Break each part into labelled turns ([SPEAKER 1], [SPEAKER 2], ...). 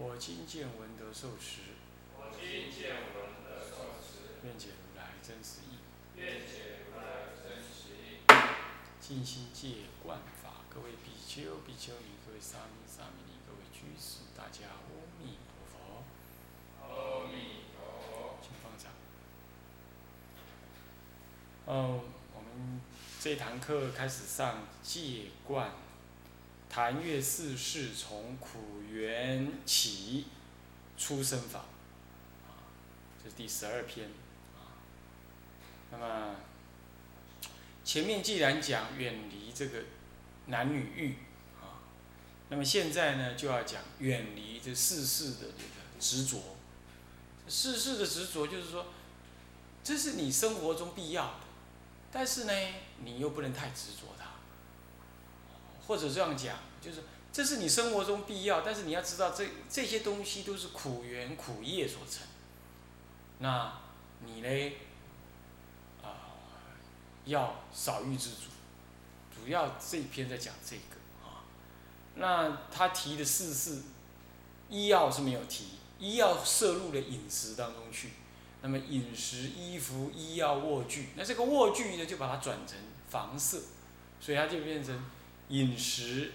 [SPEAKER 1] 我今见闻得受持。愿解如来真实义。尽心戒观法，各位比丘、比丘尼，各位沙弥、沙弥尼，各位居士，大家阿弥陀佛。请放下。嗯，我们这堂课开始上戒观，谈阅世从苦缘起，出生法。啊，这是第十二篇。啊，那么。前面既然讲远离这个男女欲啊，那么现在呢就要讲远离这世事的这个执着。世事的执着就是说，这是你生活中必要的，但是呢，你又不能太执着。或者这样讲，就是这是你生活中必要，但是你要知道这这些东西都是苦缘苦业所成。那你呢？要少欲知足，主要这一篇在讲这个啊。那他提的四事，医药是没有提，医药摄入了饮食当中去。那么饮食、衣服、医药、卧具，那这个卧具呢，就把它转成房舍，所以它就变成饮食、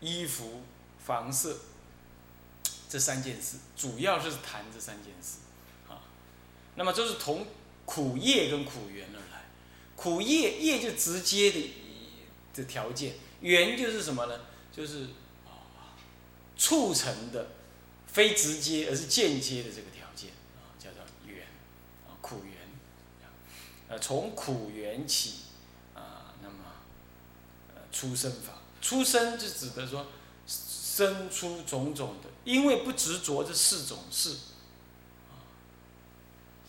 [SPEAKER 1] 衣服、房舍这三件事，主要是谈这三件事啊。那么这是同苦业跟苦缘而来。苦业业就直接的的条件，缘就是什么呢？就是啊，促成的，非直接而是间接的这个条件啊，叫做缘啊，苦缘呃，从苦缘起，出生法，出生就指的说生出种种的，因为不执着这四种事，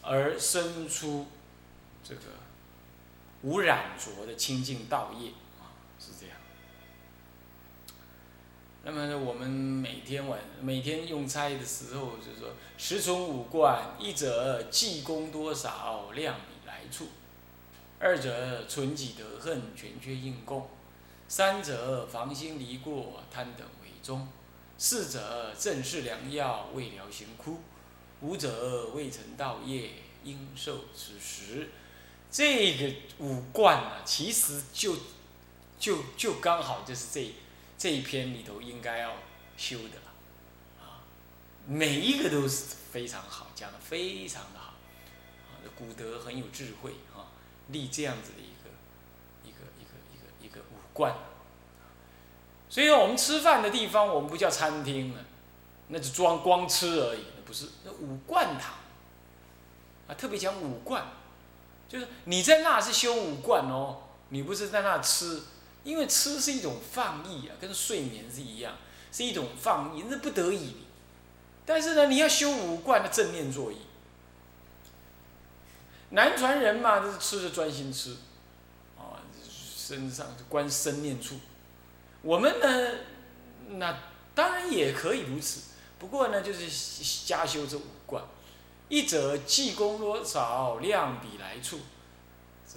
[SPEAKER 1] 而生出这个。无染浊的清净道业啊，是这样。那么，我们每天晚每天用餐的时候，就是说，十从五观，一者济功多少，量比来处；二者存己得恨，全缺应供；三者防心离过，贪等为宗；四者正是良药，未疗行枯；五者未成道业，应受此时。这个五贯啊，其实就就就刚好就是这这一篇里头应该要修的了，啊，每一个都是非常好，讲的非常的好，啊，古德很有智慧啊，立这样子的个一个五贯，所以我们吃饭的地方，我们不叫餐厅了，那就装光吃而已，不是那五贯堂，啊，特别讲五贯。就是你在那是修五观哦，你不是在那吃，因为吃是一种放逸啊，跟睡眠是一样，是一种放逸，是不得已。但是呢，你要修五观的正念作意。南传人嘛，就是吃的专心吃，身上观身念处。我们呢，那当然也可以如此，不过呢，就是加修这五观。一者济功多少，量比来处，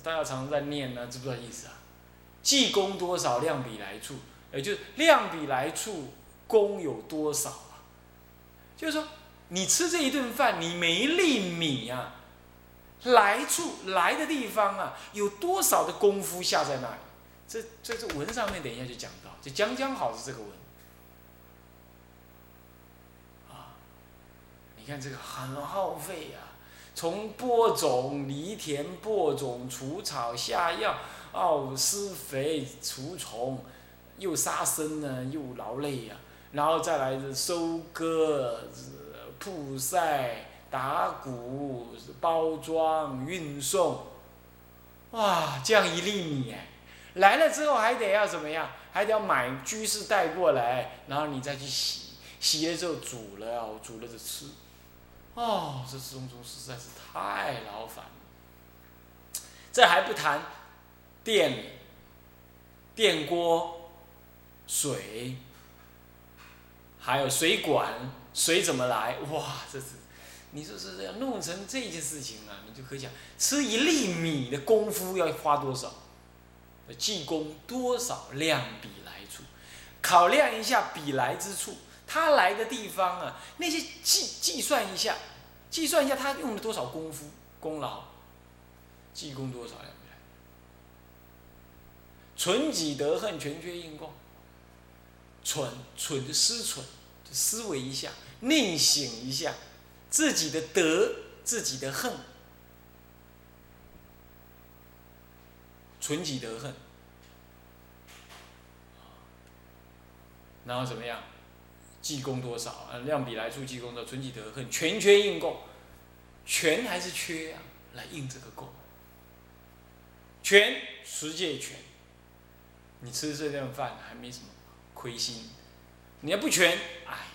[SPEAKER 1] 大家常在念呢，知不知道意思啊？济功多少，量比来处，也就是量比来处，功有多少啊？就是说，你吃这一顿饭，你每一粒米啊，来处来的地方啊，有多少的功夫下在那里？这这这文上面等一下就讲到，就将将好是这个文啊。你看这个很耗费呀，从播种、犁田、播种、除草、下药、哦施肥、除虫，又杀生呢，又劳累呀，然后再来是收割、曝晒、打鼓、包装、运送，哇，这样一粒米，来了之后还得要怎么样？还得要买居士带过来，然后你再去洗。洗了之后煮了，煮了就吃。哦，这中中实在是太劳烦了。这还不谈电、电锅、水，还有水管，水怎么来？哇，这是，你说是要弄成这件事情啊，你就可以想，吃一粒米的功夫要花多少？计功多少量比来处？考量一下比来之处。他来的地方啊，那些计计算一下，计算一下他用了多少功夫功劳，计功多少两来？存己得恨，全缺应供。存存思存，思维一下，内省一下，自己的德，自己的恨，存己得恨，然后怎么样？计功多少？量比来处计功的存己得恨，全缺应供，全还是缺啊？来应这个供，全十界全，你吃这顿饭还没什么亏心，你要不全，哎，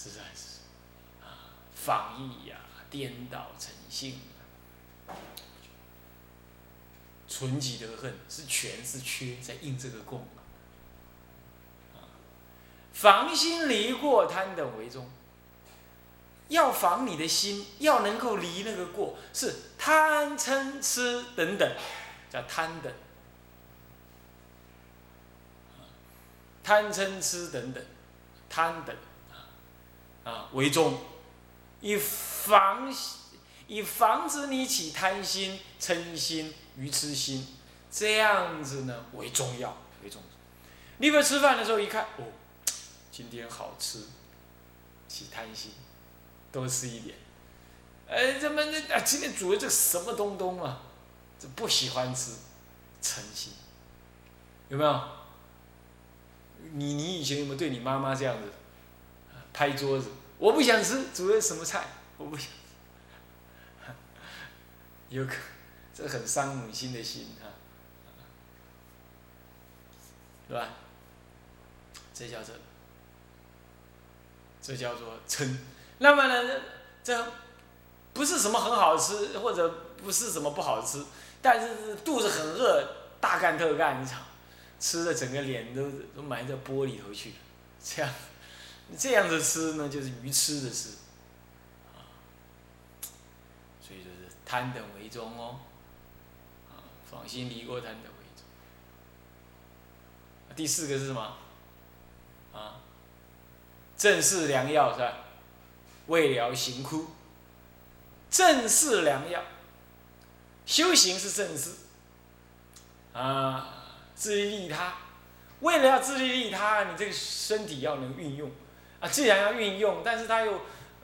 [SPEAKER 1] 实在是。啊，仿意呀，颠倒成性，存己得恨是全是缺，在应这个供。防心离过贪等为中，要防你的心，要能够离那个过，是贪嗔痴等等，叫贪等，贪嗔痴等等，贪等啊为重，以防以防止你起贪心、嗔心、愚痴心，这样子呢为重要为重。你比如吃饭的时候一看哦。今天好吃，起贪心，多吃一点。哎，怎么那啊？今天煮的这什么东东啊？这不喜欢吃，嗔心，有没有？你你以前有没有对你妈妈这样子？拍桌子，我不想吃，煮的什么菜？我不想。有可，这很伤母亲的心啊，是吧？这叫做。这叫做嗔，那么呢，这不是什么很好吃，或者不是什么不好吃，但是肚子很饿，大干特干一场，吃的整个脸都都埋在锅里头去了，这样，这样子吃呢，就是愚痴的吃，啊，所以就是贪等为中哦，啊，放心离过贪等为中。第四个是什么？啊？正是良药是吧？未了行枯。正是良药，修行是正事。啊，自利利他，为了要自利利他，你这个身体要能运用。啊，既然要运用，但是他又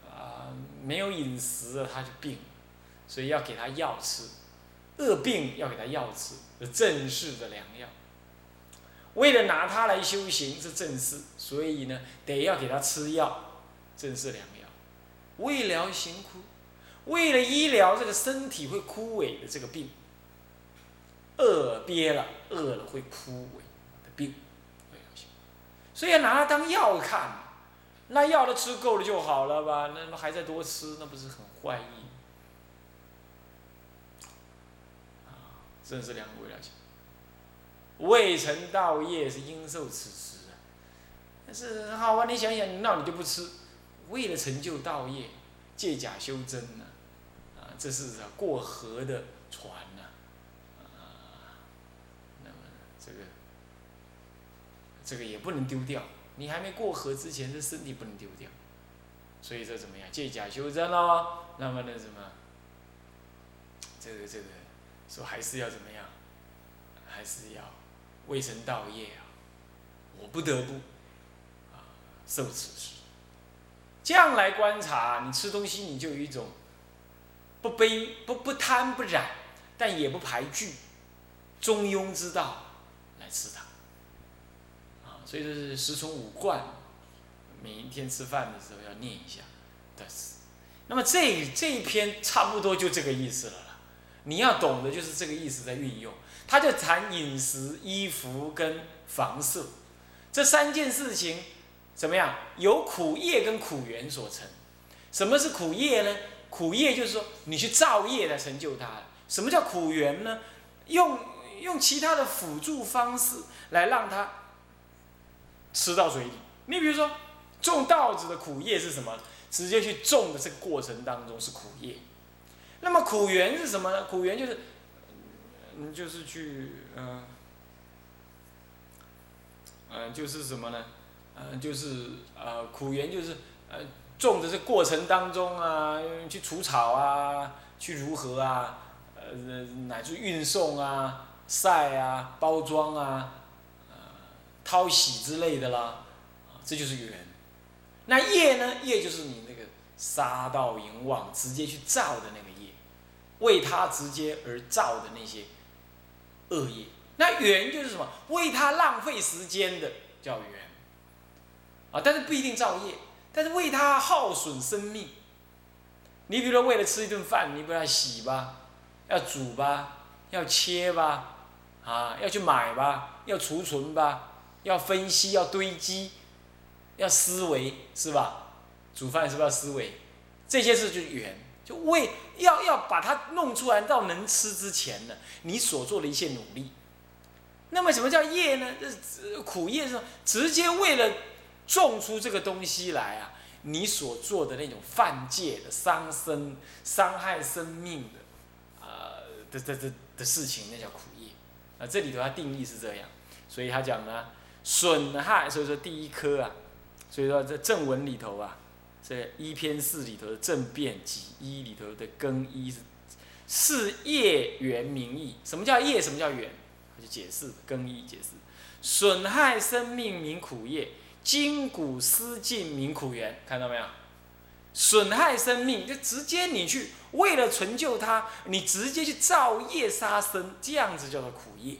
[SPEAKER 1] 啊没有饮食了，他就病，所以要给他药吃。恶病要给他药吃，正式的良药。为了拿它来修行是正事，所以呢，得要给他吃药，正式良药。为了行枯，为了医疗这个身体会枯萎的这个病，饿憋了，饿了会枯萎的病，所以要拿它当药看。那药都吃够了就好了吧？那还在多吃，那不是很坏意？啊，正是良为了行。未成道业是应受此时啊，但是好啊，你想想，那你就不吃，为了成就道业，借假修真呢，啊，这是过河的船呐，啊，那么这个这个也不能丢掉，你还没过河之前，这身体不能丢掉，所以这怎么样？借假修真喽，那么那什么，这个这个说还是要怎么样？还是要。未成道业啊，我不得不啊受此事。这样来观察，你吃东西你就有一种不卑不不贪不染，但也不排拒，中庸之道来吃它。所以说是十从五贯，每一天吃饭的时候要念一下。但是，那么这这一篇差不多就这个意思了啦。你要懂的就是这个意思在运用。他就谈饮食、衣服跟房舍，这三件事情怎么样？由苦业跟苦缘所成。什么是苦业呢？苦业就是说你去造业来成就它。什么叫苦缘呢？用用其他的辅助方式来让它吃到嘴里。你比如说种稻子的苦业是什么？直接去种的这个过程当中是苦业。那么苦缘是什么呢？苦缘就是，嗯，就是去，嗯，嗯，就是什么呢？嗯，就是呃，苦缘就是呃，种的这过程当中啊，去除草啊，去如何啊，呃，乃至运送啊、晒啊、包装啊、掏、洗之类的啦，这就是缘。那业呢？业就是你那个杀盗淫妄直接去造的那个业。为他直接而造的那些恶业，那缘就是什么？为他浪费时间的叫缘啊，但是不一定造业，但是为他耗损生命。你比如说，为了吃一顿饭，你不要洗吧，要煮吧，要切吧，啊，要去买吧，要储存吧，要分析，要堆积，要思维，是吧？煮饭是不是要思维？这些事就是缘。就为要要把它弄出来到能吃之前呢，你所做的一切努力。那么什么叫业呢？这苦业是直接为了种出这个东西来啊，你所做的那种犯戒的、伤身、伤害生命的，呃的的的的事情，那叫苦业。啊，这里头它定义是这样，所以他讲呢，损害，所以说第一颗啊，所以说在正文里头啊。这一篇四里头的正变及一里头的更一是是业缘名义。什么叫业？什么叫缘？就解释更一解释，损害生命名苦业，筋骨失尽名苦缘。看到没有？损害生命就直接你去为了成就它，你直接去造业杀生，这样子叫做苦业。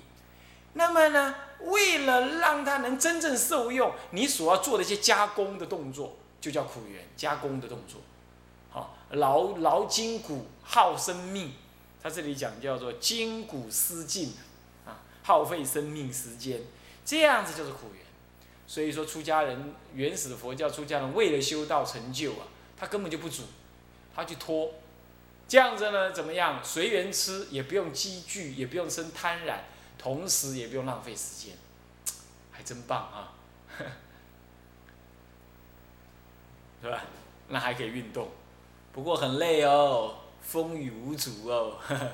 [SPEAKER 1] 那么呢，为了让它能真正受用，你所要做的一些加工的动作。就叫苦缘加工的动作，好劳劳筋骨耗生命，他这里讲叫做筋骨失尽啊，耗费生命时间，这样子就是苦缘。所以说出家人原始佛教出家人为了修道成就啊，他根本就不煮，他去拖，这样子呢怎么样？随缘吃也不用积聚，也不用生贪婪，同时也不用浪费时间，还真棒啊！是吧？那还可以运动，不过很累哦，风雨无阻哦。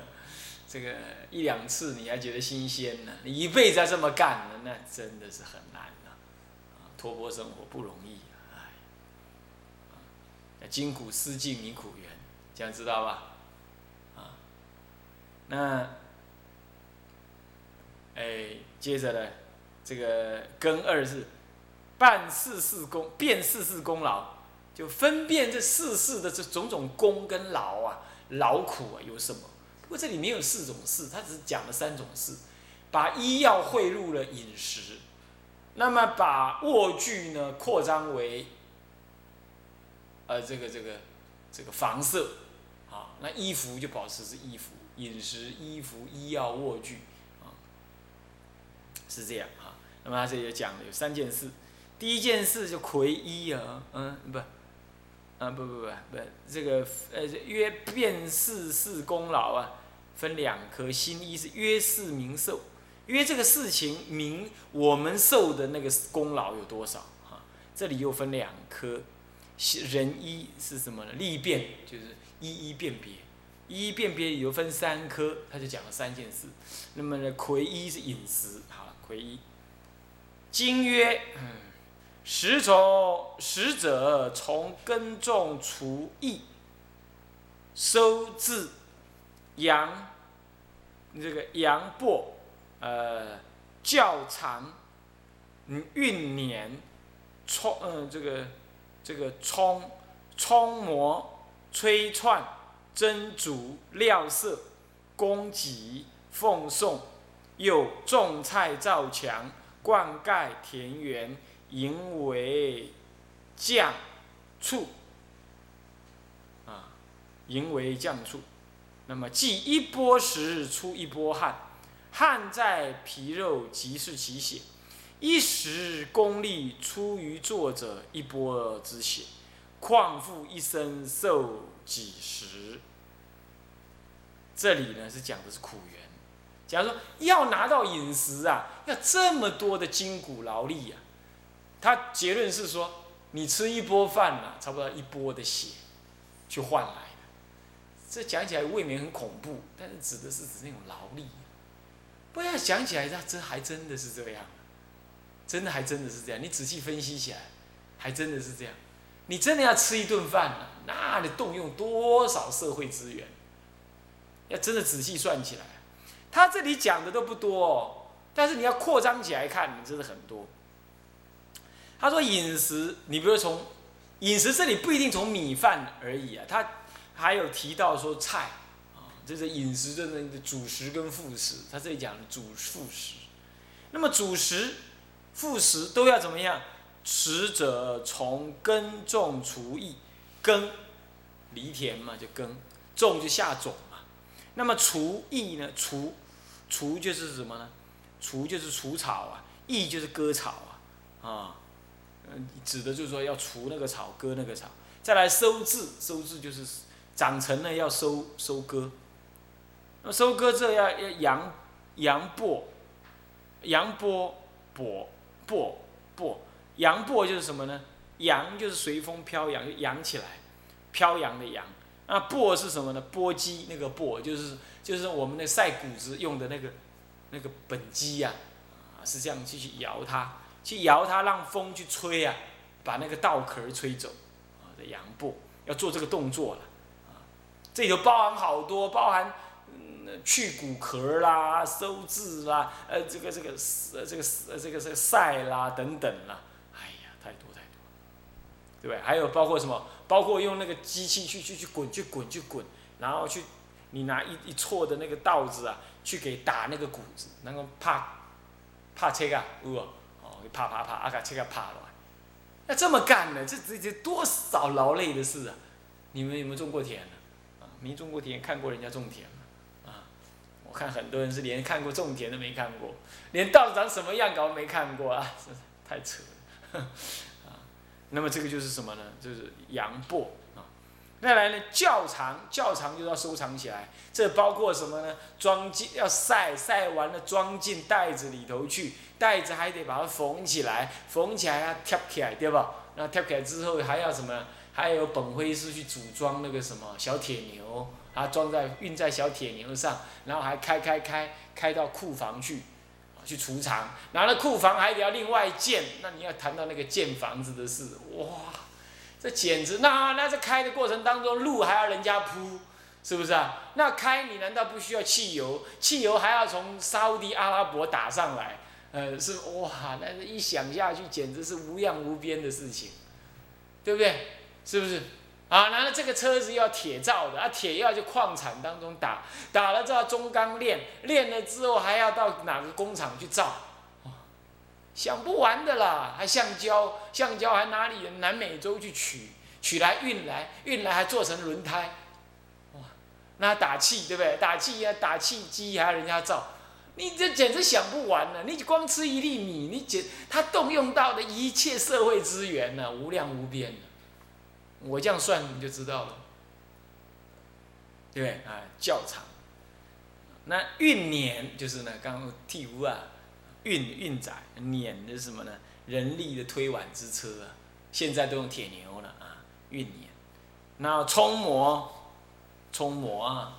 [SPEAKER 1] 这个一两次你还觉得新鲜呢，你一辈子要这么干呢，那真的是很难了。啊，托钵生活不容易，哎。筋骨失尽弥苦缘，这样知道吧？啊，那，哎，接着呢，这个根二是办事事功，辨事事功劳。就分辨这世事的这种种功跟劳啊，劳苦啊有什么？不过这里没有四种事，他只是讲了三种事，把医药汇入了饮食，那么把卧具呢扩张为，呃这个这个这个房舍，啊，那衣服就保持是衣服，饮食、衣服、医药、卧具，是这样哈。那么他这里讲了有三件事，第一件事就魁一啊，嗯不。啊不不不不，这个呃约辨事事功劳啊，分两颗心一是约事民受，约这个事情名我们受的那个功劳有多少啊？这里又分两颗，人一是什么呢？利变就是一一辨别，一一辨别又分三科，他就讲了三件事。那么呢，魁一是饮食，好，魁一，经约嗯。食从食者从耕种除役，收治羊，这个羊帛，呃，较长，嗯，运年，冲，嗯，这个，这个冲，冲磨，吹串，蒸煮，料色，供给，奉送，又种菜造墙，灌溉田园。营为酱醋，啊，营为酱醋，那么即一波时出一波汗，汗在皮肉即是其血，一时功力出于作者一波之血，况复一生受几时？这里呢是讲的是苦缘。假如说要拿到饮食啊，要这么多的筋骨劳力呀，他结论是说，你吃一波饭呐，差不多一波的血，去换来的。这讲起来未免很恐怖，但是指的是指那种劳力。不要想起来，这这还真的是这样，真的还真的是这样。你仔细分析起来，还真的是这样。你真的要吃一顿饭呢，那你动用多少社会资源？要真的仔细算起来。他这里讲的都不多哦，但是你要扩张起来看，你真的很多。他说饮食，你比如从饮食这里不一定从米饭而已啊，他还有提到说菜啊，这是饮食的那个主食跟副食，他这里讲的主副食。那么主食、副食都要怎么样？食者从耕种除役，耕犁田嘛就耕，种就下种嘛。那么除役呢？除除就是什么呢？除就是除草啊，役就是割草啊，啊，嗯，指的就是说要除那个草，割那个草。再来收治，收治就是长成了要收收割。那收割这要要扬扬簸，扬簸簸簸簸，扬簸就是什么呢？扬就是随风飘扬，扬起来，飘扬的扬。那簸是什么呢？簸箕那个簸就是。就是我们那晒谷子用的那个那个本机呀，啊，是这样去去摇它，去摇它，让风去吹啊，把那个稻壳吹走，啊，的扬布要做这个动作了，啊，这里头包含好多，包含嗯去骨壳啦，收字啦，呃，这个这个呃这个呃这个这个晒啦等等啦，哎呀，太多太多，对不对？还有包括什么？包括用那个机器去去去滚去滚去滚，然后去。你拿一一撮的那个稻子啊，去给打那个谷子，那个怕怕切啊，有哦，哦，啪啪啪，啊，把车给啪了。那这么干呢？这这这多少劳累的事啊！你们有没有种过田呢？啊，没种过田，看过人家种田吗？啊，我看很多人是连看过种田都没看过，连稻子长什么样搞没看过啊！太扯了，那么这个就是什么呢？就是阳簸。再来呢，窖藏，窖藏就要收藏起来。这包括什么呢？装进要晒，晒完了装进袋子里头去，袋子还得把它缝起来，缝起来要贴起来，对吧？那贴起来之后还要什么？还有本灰是去组装那个什么小铁牛，啊，装在运在小铁牛上，然后还开开开开到库房去，去储藏。拿了库房还得要另外建，那你要谈到那个建房子的事，哇！这简直，那那在开的过程当中，路还要人家铺，是不是啊？那开你难道不需要汽油？汽油还要从沙地阿拉伯打上来，呃，是哇，那一想下去，简直是无量无边的事情，对不对？是不是？啊，然后这个车子要铁造的，啊，铁要去矿产当中打，打了之后中钢炼，炼了之后还要到哪个工厂去造？想不完的啦，还橡胶，橡胶还哪里南美洲去取，取来运来，运来还做成轮胎，哇，那打气对不对？打气呀，打气机还要人家造，你这简直想不完了。你光吃一粒米，你简他动用到的一切社会资源呢，无量无边我这样算你就知道了，对不对？啊，较长，那运年就是呢，刚刚替屋啊。运运载碾的什么呢？人力的推挽之车啊，现在都用铁牛了啊，运碾。那冲磨，冲磨啊，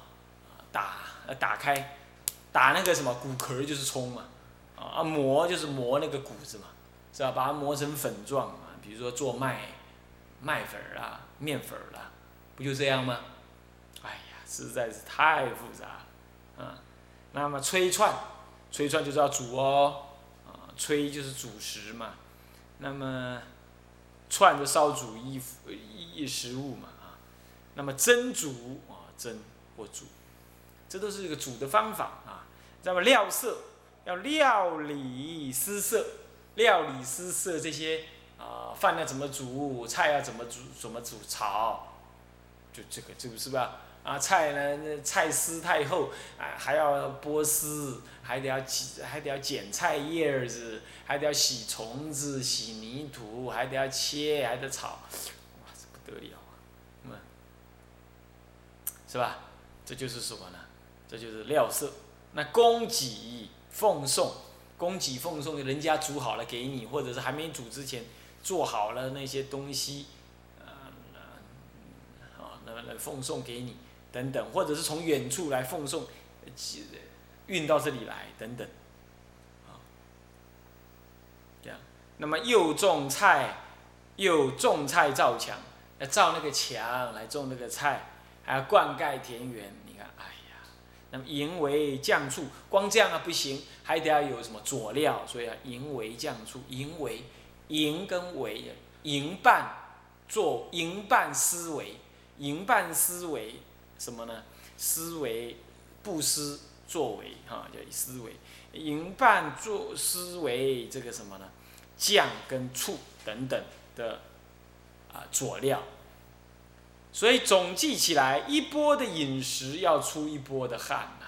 [SPEAKER 1] 打打开，打那个什么骨壳就是冲嘛，啊磨就是磨那个骨子嘛，是吧？把它磨成粉状啊，比如说做麦麦粉啊、面粉啦，不就这样吗？哎呀，实在是太复杂了啊。那么吹串。炊串就是要煮哦，啊，炊就是主食嘛，那么串就烧煮衣服衣食物嘛啊，那么蒸煮啊蒸或煮，这都是一个煮的方法啊。那么料色要料理丝色，料理丝色这些啊饭要怎么煮，菜要怎么煮怎么煮炒，就这个这个是吧？啊，菜呢，那菜丝太厚，啊，还要剥丝，还得要剪，还得要剪菜叶子，还得要洗虫子、洗泥土，还得要切，还得炒，哇，这不得了啊！嗯，是吧？这就是什么呢？这就是料色。那供给奉送，供给奉送，人家煮好了给你，或者是还没煮之前做好了那些东西，呃，啊，那来奉送给你，等等，或者是从远处来奉送，运到这里来，等等，啊，这样。那么又种菜，又种菜造墙，要造那个墙来种那个菜，还要灌溉田园。你看，哎呀那么营为酱醋，光这样啊不行，还得要有什么佐料，所以啊营为酱醋，营为营跟为营办做营办思维，营办思维什么呢？思维不思作为哈，叫思维营办做思维这个什么呢？酱跟醋等等的啊佐料。所以总计起来，一波的饮食要出一波的汗呐。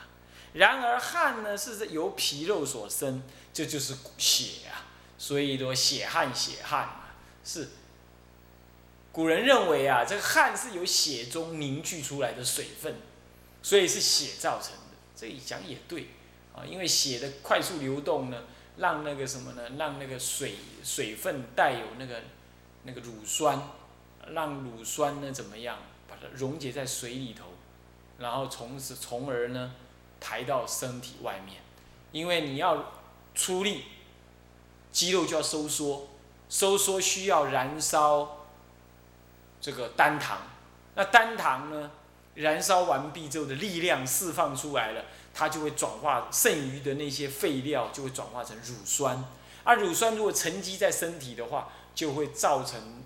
[SPEAKER 1] 然而汗呢，是由皮肉所生，这就是血啊。所以说血汗血汗啊，是古人认为啊，这个汗是由血中凝聚出来的水分，所以是血造成的。这一讲也对啊，因为血的快速流动呢，让那个什么呢，让那个水水分带有那个那个乳酸。让乳酸呢怎么样，把它溶解在水里头，然后从此从而呢排到身体外面，因为你要出力，肌肉就要收缩，收缩需要燃烧这个单糖，那单糖呢燃烧完毕之后的力量释放出来了，它就会转化剩余的那些废料就会转化成乳酸，而乳酸如果沉积在身体的话，就会造成。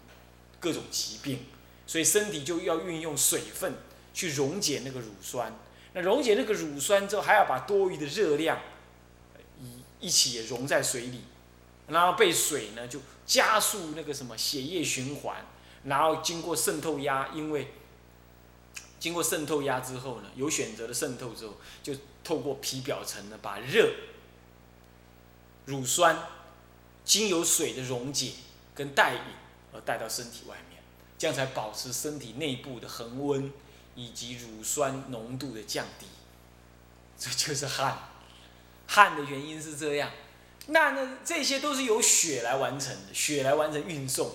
[SPEAKER 1] 各种疾病，所以身体就要运用水分去溶解那个乳酸。那溶解那个乳酸之后，还要把多余的热量一一起也溶在水里，然后被水呢就加速那个什么血液循环，然后经过渗透压，因为经过渗透压之后呢，有选择的渗透之后，就透过皮表层呢把热乳酸经由水的溶解跟带引。而带到身体外面，这样才保持身体内部的恒温以及乳酸浓度的降低。这就是汗，汗的原因是这样。那呢，这些都是由血来完成的，血来完成运送。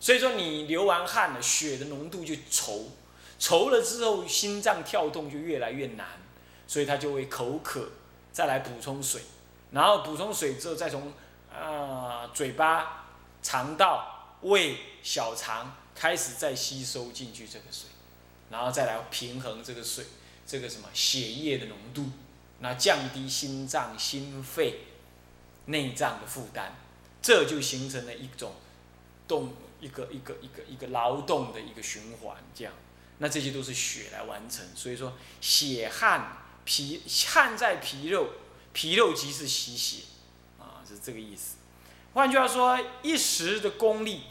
[SPEAKER 1] 所以说，你流完汗了，血的浓度就稠，稠了之后，心脏跳动就越来越难，所以它就会口渴，再来补充水，然后补充水之后，再从啊嘴巴、肠道。胃、小肠开始再吸收进去这个水，然后再来平衡这个水，这个什么血液的浓度，那降低心脏、心肺、内脏的负担，这就形成了一种动一个一个一个一个劳动的一个循环，这样，那这些都是血来完成，所以说血汗皮汗在皮肉，皮肉即是吸血，啊，是这个意思。换句话说，一时的功力。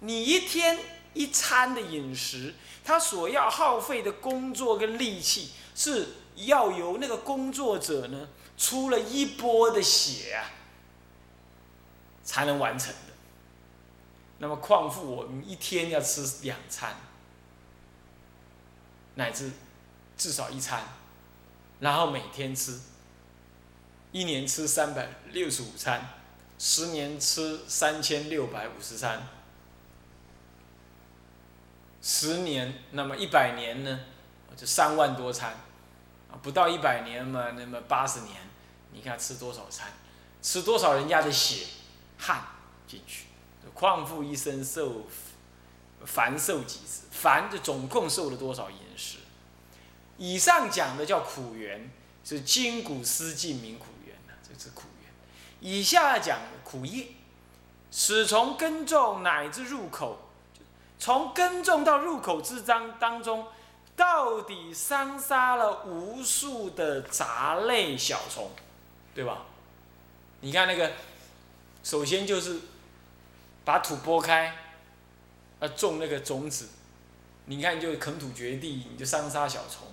[SPEAKER 1] 你一天一餐的饮食，他所要耗费的工作跟力气，是要由那个工作者呢出了一波的血啊，才能完成的。那么况复我们一天要吃两餐，乃至至少一餐，然后每天吃，一年吃三百六十五餐，十年吃三千六百五十餐。十年，那么一百年呢？就三万多餐，不到一百年嘛，那么八十年，你看吃多少餐，吃多少人家的血汗进去，况复一生受凡受几次？凡就总共受了多少饮食？以上讲的叫苦源，是筋骨丝尽名苦源呐，这是苦源。以下讲苦业，始从耕种乃至入口。从耕种到入口之章当中，到底伤杀了无数的杂类小虫，对吧？你看那个，首先就是把土拨开，啊，种那个种子，你看就垦土掘地，你就伤杀小虫，